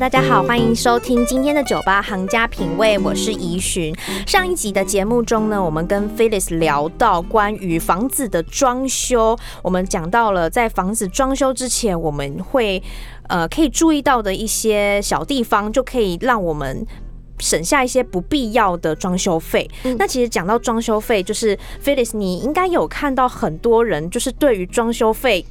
大家好，欢迎收听今天的酒吧行家品味，我是怡寻。上一集的节目中呢，我们跟 Phyllis 聊到关于房子的装修，我们讲到了在房子装修之前，我们会呃可以注意到的一些小地方，就可以让我们。省下一些不必要的装修费。那其实讲到装修费，就是 Phyllis，你应该有看到很多人就是对于装修费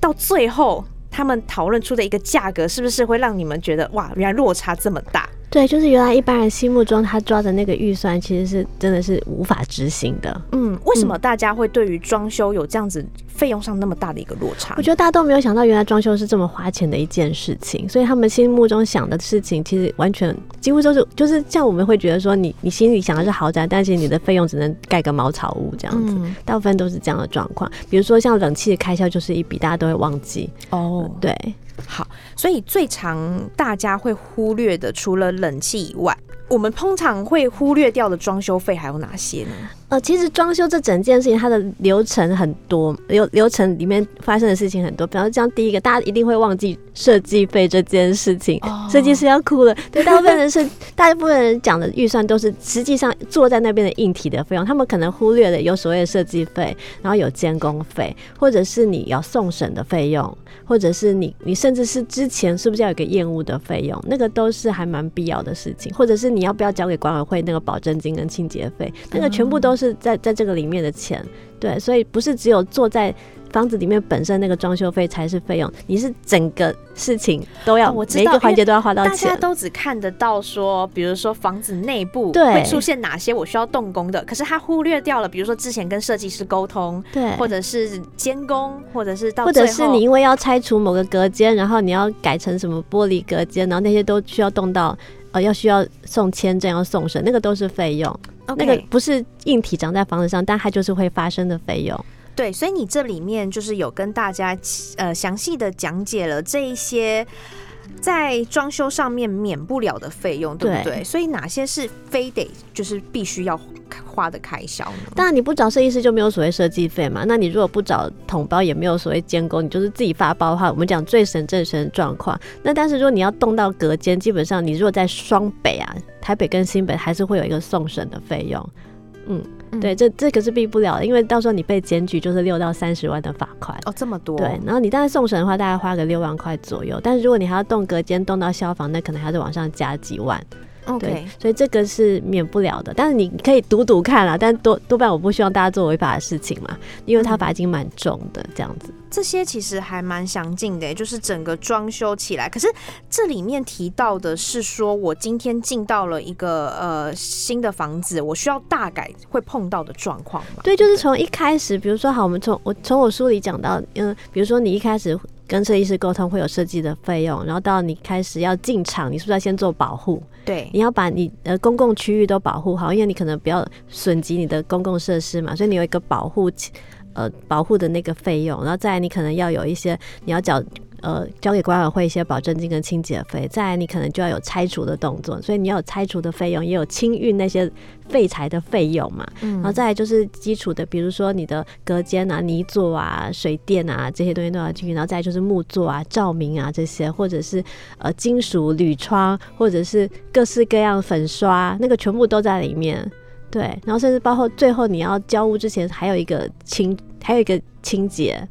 到最后他们讨论出的一个价格，是不是会让你们觉得哇，原来落差这么大？对，就是原来一般人心目中他抓的那个预算，其实是真的是无法执行的。嗯，为什么大家会对于装修有这样子费用上那么大的一个落差？我觉得大家都没有想到，原来装修是这么花钱的一件事情，所以他们心目中想的事情，其实完全几乎都是就是像我们会觉得说你，你心里想的是豪宅，但是你的费用只能盖个茅草屋这样子，嗯大部分都是这样的状况。比如说像冷气的开销就是一笔，大家都会忘记。哦，对，好，所以最常大家会忽略的，除了冷气以外，我们通常会忽略掉的装修费还有哪些呢？呃，其实装修这整件事情，它的流程很多，流流程里面发生的事情很多。比方说，像第一个，大家一定会忘记设计费这件事情，哦设计师要哭了。对，大部分人是，大部分人讲的预算都是实际上坐在那边的硬体的费用，他们可能忽略了有所谓的设计费，然后有监工费，或者是你要送审的费用，或者是你你甚至是之前是不是要有个验屋的费用，那个都是还蛮必要的事情，或者是你要不要交给管委会那个保证金跟清洁费，那个全部都是在在这个里面的钱。对，所以不是只有坐在房子里面本身那个装修费才是费用，你是整个事情都要、哦我知道每一个环节都要花到钱大家。都只看得到说，比如说房子内部会出现哪些我需要动工的，可是他忽略掉了，比如说之前跟设计师沟通，对，或者是监工，或者是到或者是你因为要拆除某个隔间，然后你要改成什么玻璃隔间，然后那些都需要动到呃要需要送签证要送审，那个都是费用。那个不是硬体长在房子上，但它就是会发生的费用。对，所以你这里面就是有跟大家呃详细的讲解了这一些在装修上面免不了的费用，对不对对？所以哪些是非得就是必须要花的开销呢？当然，你不找设计师就没有所谓设计费嘛。那你如果不找统包，也没有所谓监工，你就是自己发包的话，我们讲最省最省的状况。那但是如果你要动到隔间，基本上你如果在双北啊，台北跟新北还是会有一个送审的费用。嗯，嗯对，这这个是避不了的，因为到时候你被检举就是六到三十万的罚款。哦，这么多，对，然后你当然送审的话，大概花个六万块左右。但是如果你还要动隔间、动到消防，那可能还是往上加几万。，OK，对，所以这个是免不了的。但是你可以赌赌看啦，但多多半我不希望大家做违法的事情嘛，因为他罚金蛮重的，这样子。这些其实还蛮详尽的，就是整个装修起来。可是这里面提到的是说，我今天进到了一个呃新的房子，我需要大概会碰到的状况嘛？对，就是从一开始，比如说好，我们从我从我书里讲到，嗯，比如说你一开始跟设计师沟通会有设计的费用，然后到你开始要进场，你是不是要先做保护？对，你要把你呃公共区域都保护好，因为你可能不要损及你的公共设施嘛，所以你有一个保护呃保护的那个费用，然后再来你可能要有一些你要缴。呃，交给管委会一些保证金跟清洁费，再来你可能就要有拆除的动作，所以你要有拆除的费用，也有清运那些废材的费用嘛。嗯然后再来就是基础的，比如说你的隔间啊、泥座啊、水电啊这些东西都要进去，然后再来就是木座啊、照明啊这些，或者是呃金属铝窗，或者是各式各样粉刷，那个全部都在里面。对，然后甚至包括最后你要交屋之前，还有一个清，还有一个清洁。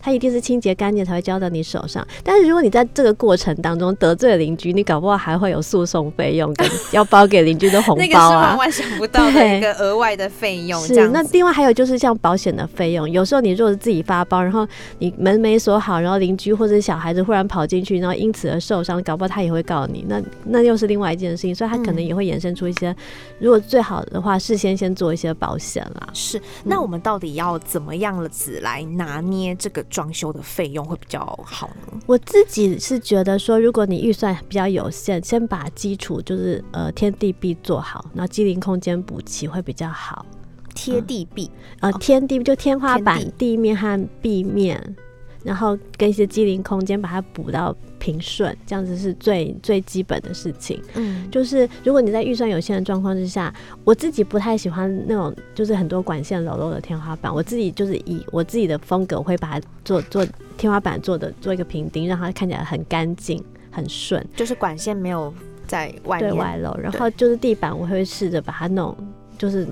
它一定是清洁干净才会交到你手上。但是如果你在这个过程当中得罪了邻居，你搞不好还会有诉讼费用跟要包给邻居的红包啊那个是万。万 想不到的对一个额外的费用，是，那另外还有就是像保险的费用，有时候你如果是自己发包，然后你门没锁好，然后邻居或者是小孩子忽然跑进去，然后因此而受伤，搞不好他也会告你，那那又是另外一件事情，所以他可能嗯也会衍生出一些，如果最好的话，事先先做一些保险啦。是。那我们到底要怎么样子来拿捏这个装修的费用会比较好呢？我自己是觉得说，如果你预算比较有限，先把基础就是呃天地壁做好，然后机灵空间补齐会比较好。贴地壁，呃，天地就天花板地、地面和壁面，然后跟一些机灵空间把它补到平顺，这样子是最最基本的事情。嗯，就是如果你在预算有限的状况之下，我自己不太喜欢那种就是很多管线裸露的天花板。我自己就是以我自己的风格，我会把它做做天花板做的做一个平钉，让它看起来很干净、很顺，就是管线没有在外，对外露。然后就是地板，我会试着把它弄，就是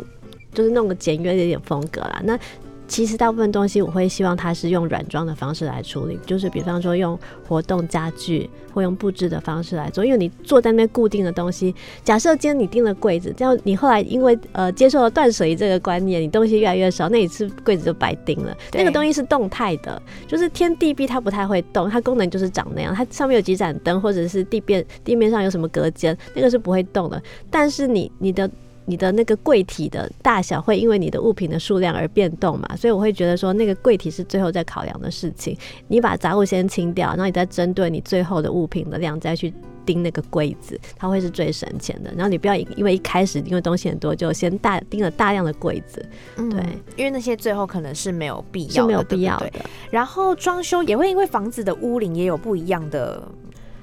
就是弄个简约的一点风格啦。那其实大部分东西我会希望它是用软装的方式来处理，就是比方说用活动家具或用布置的方式来做，因为你坐在那边固定的东西，假设今天你订了柜子，这样你后来因为呃接受了断舍离这个观念，你东西越来越少，那一次柜子就白订了。那个东西是动态的，就是天地壁它不太会动，它功能就是长那样，它上面有几盏灯或者是地面地面上有什么隔间，那个是不会动的。但是你你的你的那个柜体的大小会因为你的物品的数量而变动嘛，所以我会觉得说那个柜体是最后在考量的事情。你把杂物先清掉，然后你再针对你最后的物品的量再去盯那个柜子，它会是最省钱的。然后你不要因为一开始因为东西很多就先大盯了大量的柜子，嗯对，因为那些最后可能是没有必要的，是没有必要的对不对。然后装修也会因为房子的屋龄也有不一样的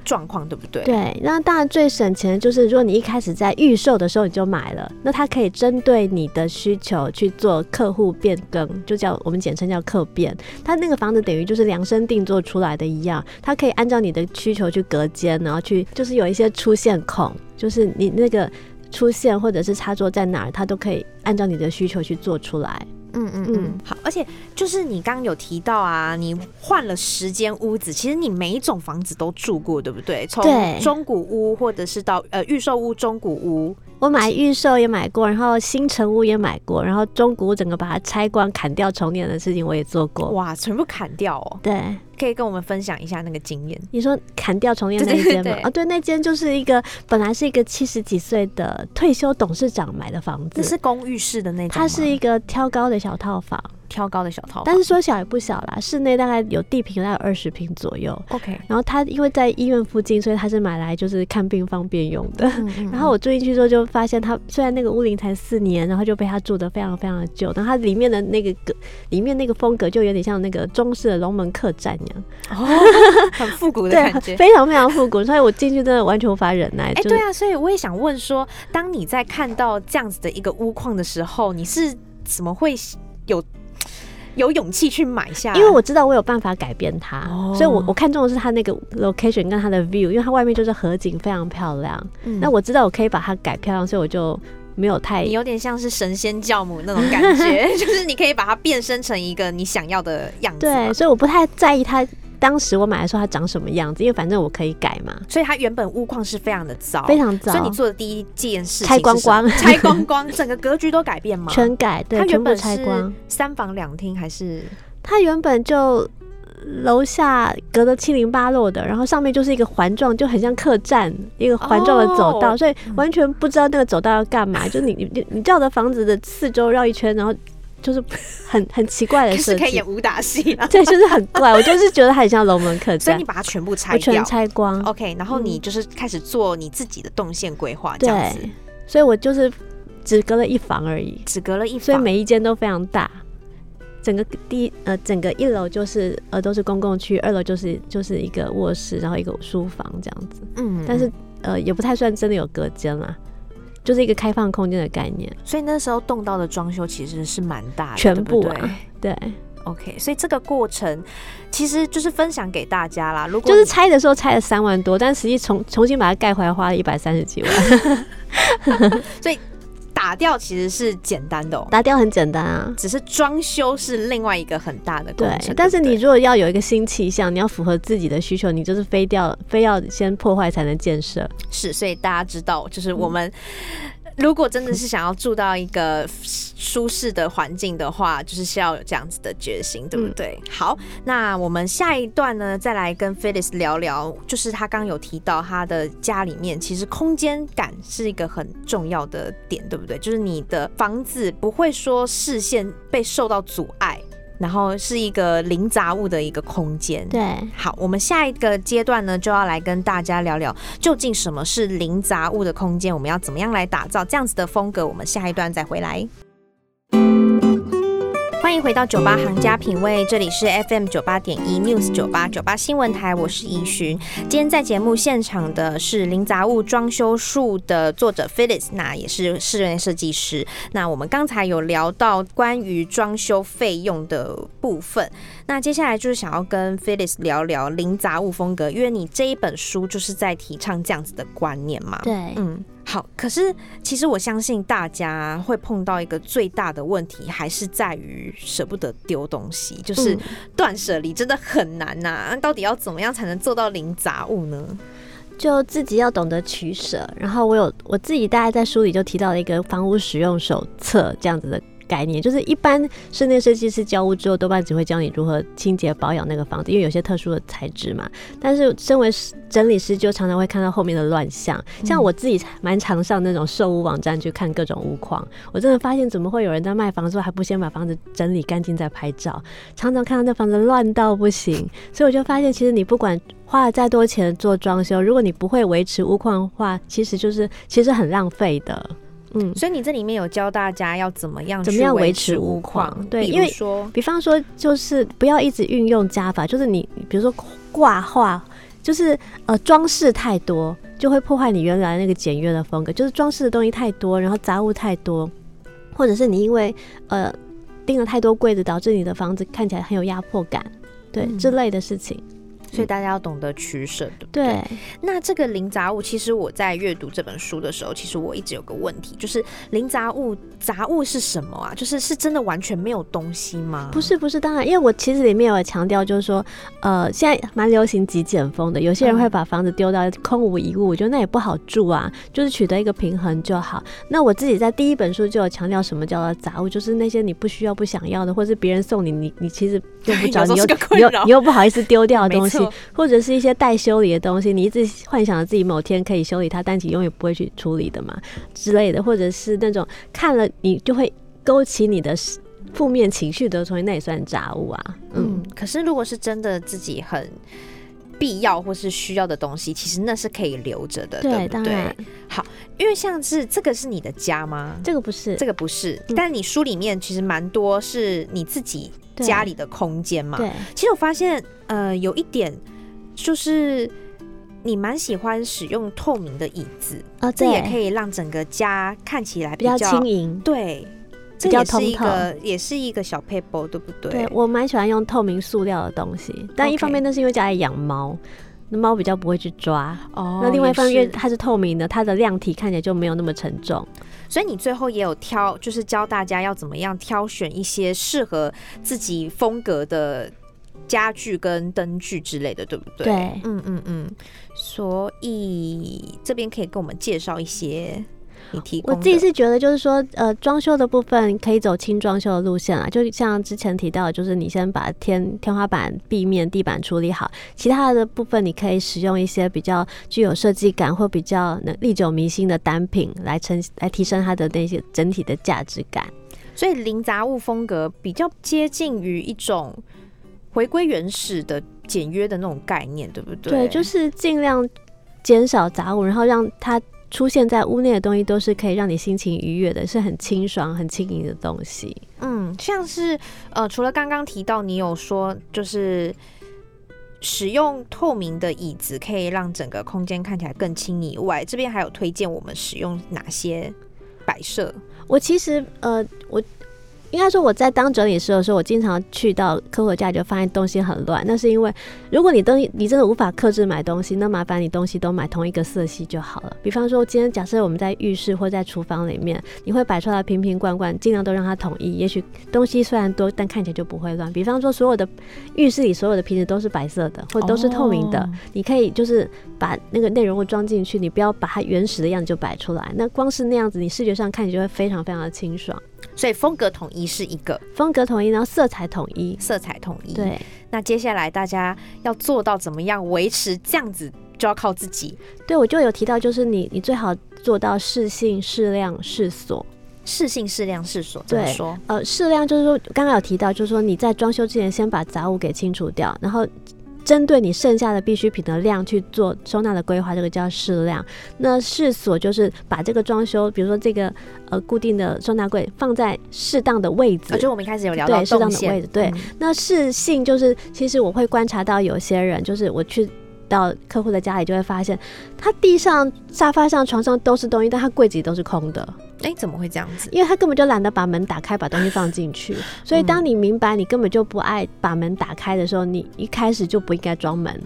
状况，对不对？对，那当然最省钱的就是，如果你一开始在预售的时候你就买了，那它可以针对你的需求去做客户变更，就叫我们简称叫客变。它那个房子等于就是量身定做出来的一样，它可以按照你的需求去隔间，然后去就是有一些出线孔，就是你那个出线或者是插座在哪儿，它都可以按照你的需求去做出来。嗯嗯嗯嗯，好，而且就是你刚刚有提到啊，你换了十间屋子，其实你每一种房子都住过，对不对？从中古屋或者是到呃预售屋、中古屋，我买预售也买过，然后新城屋也买过，然后中古屋整个把它拆光、砍掉重点的事情我也做过。哇，全部砍掉哦！对，可以跟我们分享一下那个经验。你说砍掉重练那间吗？对啊，对，那间就是一个本来是一个七十几岁的退休董事长买的房子，这是公寓式的那种，它是一个挑高的小套房，挑高的小套房，但是说小也不小啦，室内大概有地坪大概二十平左右。OK，然后他因为在医院附近，所以他是买来就是看病方便用的。嗯嗯然后我住进去之后就发现，他虽然那个屋龄才四年，然后就被他住的非常非常的久，然后它里面的那个格，里面那个风格就有点像那个中式的龙门客栈哦，很复古的对感，觉。非常非常复古，所以我进去真的完全无法忍耐。哎、就是对啊，所以我也想问说，当你在看到这样子的一个屋况的时候，你是怎么会有有勇气去买下？因为我知道我有办法改变它，哦所以我我看中的是它那个 location 跟它的 view，因为它外面就是河景，非常漂亮。嗯那我知道我可以把它改漂亮，所以我就没有太你有点像是神仙教母那种感觉，就是你可以把它变身成一个你想要的样子嘛。对，所以我不太在意它当时我买的时候它长什么样子，因为反正我可以改嘛，所以它原本屋况是非常的糟，非常糟所以你做的第一件事情拆光光拆光光，整个格局都改变吗？全改，对它，原本是拆光。三房两厅还是？它原本就楼下隔得七零八落的，然后上面就是一个环状，就很像客栈一个环状的走道，哦所以完全不知道那个走道要干嘛。就是你你你你照着房子的四周绕一圈，然后就是很很奇怪的 设计是可以演。武打戏了，对，就是很怪，我就是觉得它很像龙门客栈所以你，把它全部拆我掉全拆光。OK，然后你嗯就是开始做你自己的动线规划，这样子对，所以我就是只隔了一房而已，只隔了一所以，每一间都非常大。整个第一呃，整个一楼就是呃都是公共区，二楼就是就是一个卧室，然后一个书房这样子。嗯但是呃也不太算真的有隔间啦，就是一个开放空间的概念，所以那时候动到的装修其实是蛮大的，全部啊对，对，OK，所以这个过程其实就是分享给大家啦。如果就是拆的时候拆了三万多，但实际重重新把它盖回来花了一百三十几万，打掉其实是简单的哦，打掉很简单啊。只是装修是另外一个很大的工对程。，但是你如果要有一个新气象，你要符合自己的需求，你就是非掉非要先破坏才能建设。是，所以大家知道，就是嗯我们如果真的是想要住到一个舒适的环境的话，就是需要有这样子的决心，对不嗯对？好，那我们下一段呢，再来跟 Felix 聊聊，就是他刚刚有提到他的家里面其实空间感是一个很重要的点，对不对？就是你的房子不会说视线被受到阻碍。然后是一个零杂物的一个空间。对，好，我们下一个阶段呢，就要来跟大家聊聊，究竟什么是零杂物的空间，我们要怎么样来打造这样子的风格。我们下一段再回来。欢迎回到酒吧行家品味，这里是 FM 九八点一 News 九八九八新闻台，我是怡寻。今天在节目现场的是零杂物装修术的作者 Phyllis，那也是室内设计师。那我们刚才有聊到关于装修费用的部分，那接下来就是想要跟 Phyllis 聊聊零杂物风格，因为你这一本书就是在提倡这样子的观念嘛。对，嗯。好，可是其实我相信大家会碰到一个最大的问题，还是在于舍不得丢东西，就是断舍离真的很难呐。到底要怎么样才能做到零杂物呢？就自己要懂得取舍。然后我有我自己大概在书里就提到了一个房屋使用手册这样子的。概念就是一般室内设计师交屋之后，多半只会教你如何清洁保养那个房子，因为有些特殊的材质嘛。但是身为整理师，就常常会看到后面的乱象。像我自己蛮常上那种售屋网站去看各种屋况，我真的发现怎么会有人在卖房子还不先把房子整理干净再拍照？常常看到那房子乱到不行，所以我就发现，其实你不管花了再多钱做装修，如果你不会维持屋况的话，其实就是其实很浪费的。嗯，所以你这里面有教大家要怎么样怎么样维持屋况？对，因为说，比方说，就是不要一直运用加法，就是你比如说挂画，就是呃装饰太多，就会破坏你原来那个简约的风格。就是装饰的东西太多，然后杂物太多，或者是你因为呃订了太多柜子，导致你的房子看起来很有压迫感，对之类的事情。所以大家要懂得取舍，对不对？那这个零杂物，其实我在阅读这本书的时候，其实我一直有个问题，就是零杂物，杂物是什么啊？就是是真的完全没有东西吗？不是，不是，当然，因为我其实里面有强调，就是说，呃，现在蛮流行极简风的，有些人会把房子丢到空无一物，我觉得那也不好住啊，就是取得一个平衡就好。那我自己在第一本书就有强调，什么叫做杂物，就是那些你不需要、不想要的，或者是别人送你，你你其实用不着，你又你又你又不好意思丢掉的东西。或者是一些待修理的东西，你一直幻想着自己某天可以修理它，但你永远不会去处理的嘛之类的，或者是那种看了你就会勾起你的负面情绪的东西，那也算杂物啊。嗯，可是如果是真的自己很必要或是需要的东西，其实那是可以留着的，对不对？好，因为像是这个是你的家吗？这个不是，这个不是，但你书里面其实蛮多是你自己家里的空间嘛。对，其实我发现呃有一点。就是你蛮喜欢使用透明的椅子啊，这也可以让整个家看起来比较轻盈。对，这也是一个也是一个小 paper，对不对？对我蛮喜欢用透明塑料的东西，但一方面那是因为家里养猫，那猫比较不会去抓哦。那另外一方面它是透明的，它的量体看起来就没有那么沉重。所以你最后也有挑，就是教大家要怎么样挑选一些适合自己风格的。家具跟灯具之类的，对不对？对，嗯嗯嗯。所以这边可以跟我们介绍一些你提供。我自己是觉得，就是说，呃，装修的部分可以走轻装修的路线啊，就像之前提到，就是你先把天天花板、壁面、地板处理好，其他的部分你可以使用一些比较具有设计感或比较能历久弥新的单品来呈来提升它的那些整体的价值感。所以零杂物风格比较接近于一种。回归原始的简约的那种概念，对不对？对，就是尽量减少杂物，然后让它出现在屋内的东西都是可以让你心情愉悦的，是很清爽、很轻盈的东西。嗯，像是呃，除了刚刚提到你有说，就是使用透明的椅子可以让整个空间看起来更轻以外，这边还有推荐我们使用哪些摆设？我其实呃，我。应该说我在当整理师的时候，我经常去到客户家就发现东西很乱。那是因为如果你东西你真的无法克制买东西，那麻烦你东西都买同一个色系就好了。比方说，今天假设我们在浴室或在厨房里面，你会摆出来瓶瓶罐罐，尽量都让它统一。也许东西虽然多，但看起来就不会乱。比方说，所有的浴室里所有的瓶子都是白色的，或都是透明的，你可以就是把那个内容物装进去，你不要把它原始的样子就摆出来。那光是那样子，你视觉上看起来就会非常非常的清爽。所以风格统一是一个风格统一，然后色彩统一，色彩统一。对，那接下来大家要做到怎么样维持这样子，就要靠自己。对，我就有提到，就是你你最好做到适性、适量、适所。适性适量适所对说？呃，适量就是说，刚刚有提到，就是说你在装修之前先把杂物给清除掉，然后针对你剩下的必需品的量去做收纳的规划，这个叫适量。那适所就是把这个装修，比如说这个呃固定的收纳柜放在适当的位置。呃，，就我们一开始有聊到对适当的位置，对。嗯。那适性就是，其实我会观察到有些人，就是我去到客户的家里，就会发现他地上、沙发上、床上都是东西，但他柜子里都是空的，哎，怎么会这样子？因为他根本就懒得把门打开，把东西放进去。所以当你明白你根本就不爱把门打开的时候，你一开始就不应该装门。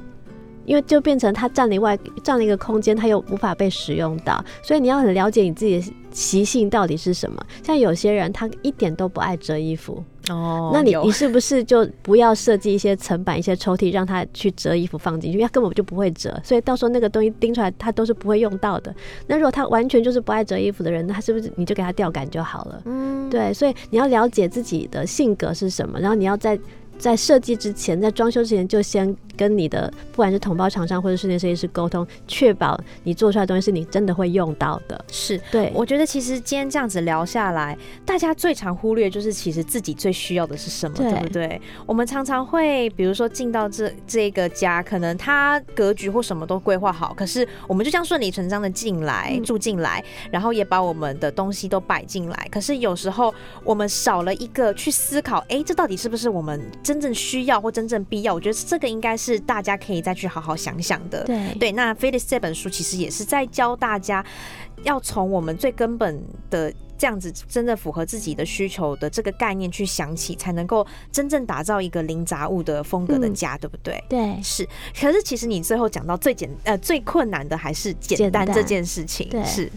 因为就变成他占了外占了一个空间，他又无法被使用到，所以你要很了解你自己的习性到底是什么。像有些人他一点都不爱折衣服，哦那你你是不是就不要设计一些层板、一些抽屉，让他去折衣服放进去？因为他根本就不会折，所以到时候那个东西钉出来，他都是不会用到的。那如果他完全就是不爱折衣服的人，那他是不是你就给他吊杆就好了？嗯，对，所以你要了解自己的性格是什么，然后你要在在设计之前，在装修之前，就先跟你的不管是同胞厂商或者室内设计师沟通，确保你做出来的东西是你真的会用到的。是。对，我觉得其实今天这样子聊下来，大家最常忽略就是其实自己最需要的是什么，对对不对？我们常常会比如说进到这这个家，可能它格局或什么都规划好，可是我们就这样顺理成章的进来、嗯住进来，然后也把我们的东西都摆进来，可是有时候我们少了一个去思考，哎，这到底是不是我们真正需要或真正必要？我觉得这个应该是大家可以再去好好想想的。对对，那 Felix 这本书其实也是在教大家，要从我们最根本的这样子，真正符合自己的需求的这个概念去想起，才能够真正打造一个零杂物的风格的嗯家，对不对？对是，可是其实你最后讲到最简呃最困难的还是简简单单这件事情，对是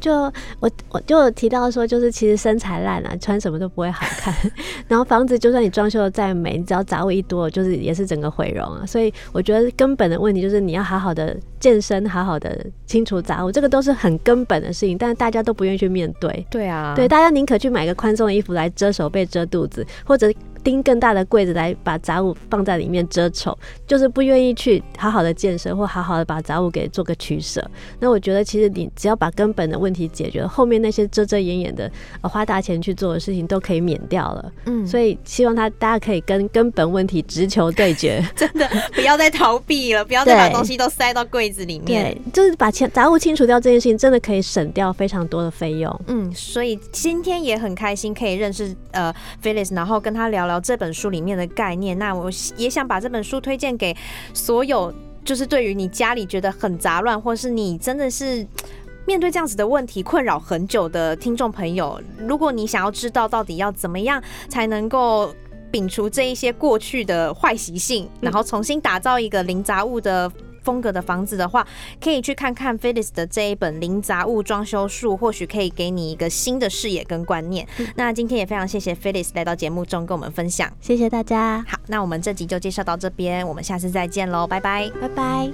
就我我就有提到说，就是其实身材烂啊，穿什么都不会好看。然后房子就算你装修的再美，你只要杂物一多，就是也是整个毁容啊。所以我觉得根本的问题就是你要好好的健身，好好的清除杂物，这个都是很根本的事情，但是大家都不愿意去面对。对啊，对，大家宁可去买个宽松的衣服来遮手背、遮肚子，或者钉更大的柜子来把杂物放在里面遮丑，就是不愿意去好好的健身或好好的把杂物给做个取舍。那我觉得其实你只要把根本的问题解决了，后面那些遮遮掩掩的、呃、花大钱去做的事情都可以免掉了。嗯，所以希望他大家可以跟根本问题直球对决。真的不要再逃避了，不要再把东西都塞到柜子里面。对，就是把钱杂物清除掉这件事情，真的可以省掉非常多的费用。嗯，所以今天也很开心可以认识呃 Phyllis，然后跟他聊聊这本书里面的概念。那我也想把这本书推荐给所有，就是对于你家里觉得很杂乱，或是你真的是。面对这样子的问题困扰很久的听众朋友，如果你想要知道到底要怎么样才能够摒除这一些过去的坏习性，然后重新打造一个零杂物的风格的房子的话，可以去看看 Felix 的这一本《零杂物装修术》，或许可以给你一个新的视野跟观念。那今天也非常谢谢 Felix 来到节目中跟我们分享。谢谢大家，好，那我们这集就介绍到这边，我们下次再见喽，拜拜。拜拜。